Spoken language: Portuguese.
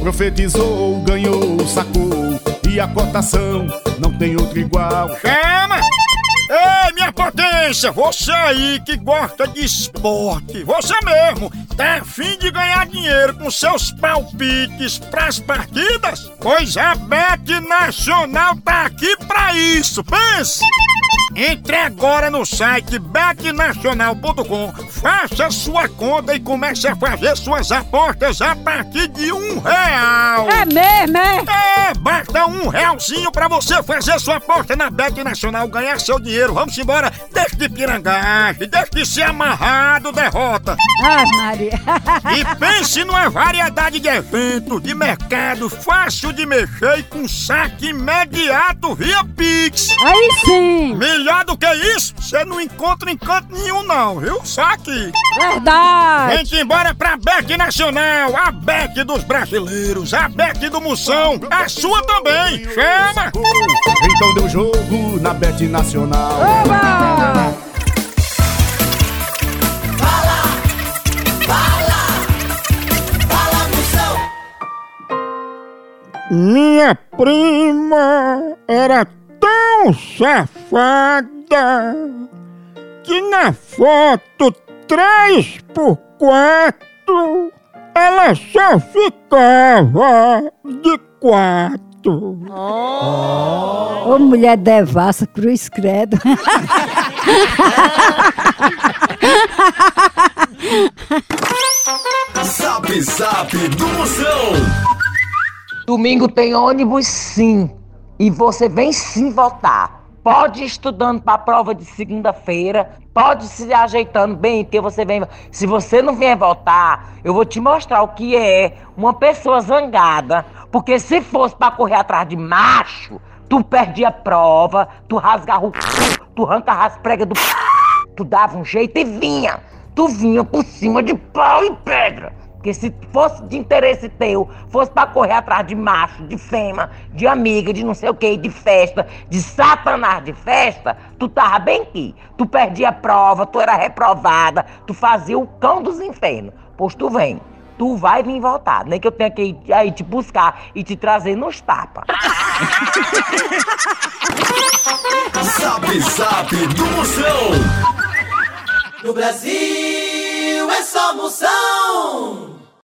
Profetizou, ganhou, sacou. E a cotação não tem outro igual. Chama! Minha potência, você aí que gosta de esporte, você mesmo, tá afim de ganhar dinheiro com seus palpites pras partidas? Pois a Bet Nacional tá aqui pra isso, pense! Entre agora no site betnacional.com, faça sua conta e comece a fazer suas apostas a partir de um real. É mesmo, é? É, basta um realzinho pra você fazer sua aposta na Bet Nacional, ganhar seu dinheiro. Vamos embora, deixe de pirangagem, deixe de ser amarrado, derrota. Ai, Maria. E pense numa variedade de eventos, de mercado, fácil de mexer e com saque imediato via Pix. Aí sim. Melhor do que isso, você não encontra em canto nenhum não, viu? Só aqui. Verdade. Vem-te embora pra Bet Nacional, a Bet dos brasileiros, a Bet do Moção, a sua também. Chama! Então deu jogo na Bet Nacional. Oba! Minha prima era tão safada que na foto 3 por 4 ela só ficava de quatro. Ô, mulher devassa, cruz credo. Zap Zap do Moção. Domingo tem ônibus sim. E você vem sim votar. Pode ir estudando para a prova de segunda-feira. Pode se ajeitando bem, que você vem. Se você não vier votar, eu vou te mostrar o que é uma pessoa zangada. Porque se fosse para correr atrás de macho, tu perdia a prova, tu rasgava o c... tu arrancava as pregas do tu dava um jeito e vinha. Tu vinha por cima de pau e pedra. Porque se fosse de interesse teu, fosse pra correr atrás de macho, de fêmea, de amiga, de não sei o que, de festa, de satanás de festa, tu tava bem aqui. Tu perdia a prova, tu era reprovada, tu fazia o cão dos infernos. Pois tu vem. Tu vai vir voltar, nem que eu tenha que ir aí te buscar e te trazer nos tapas. Zap Zap do Moção. No Brasil é só moção.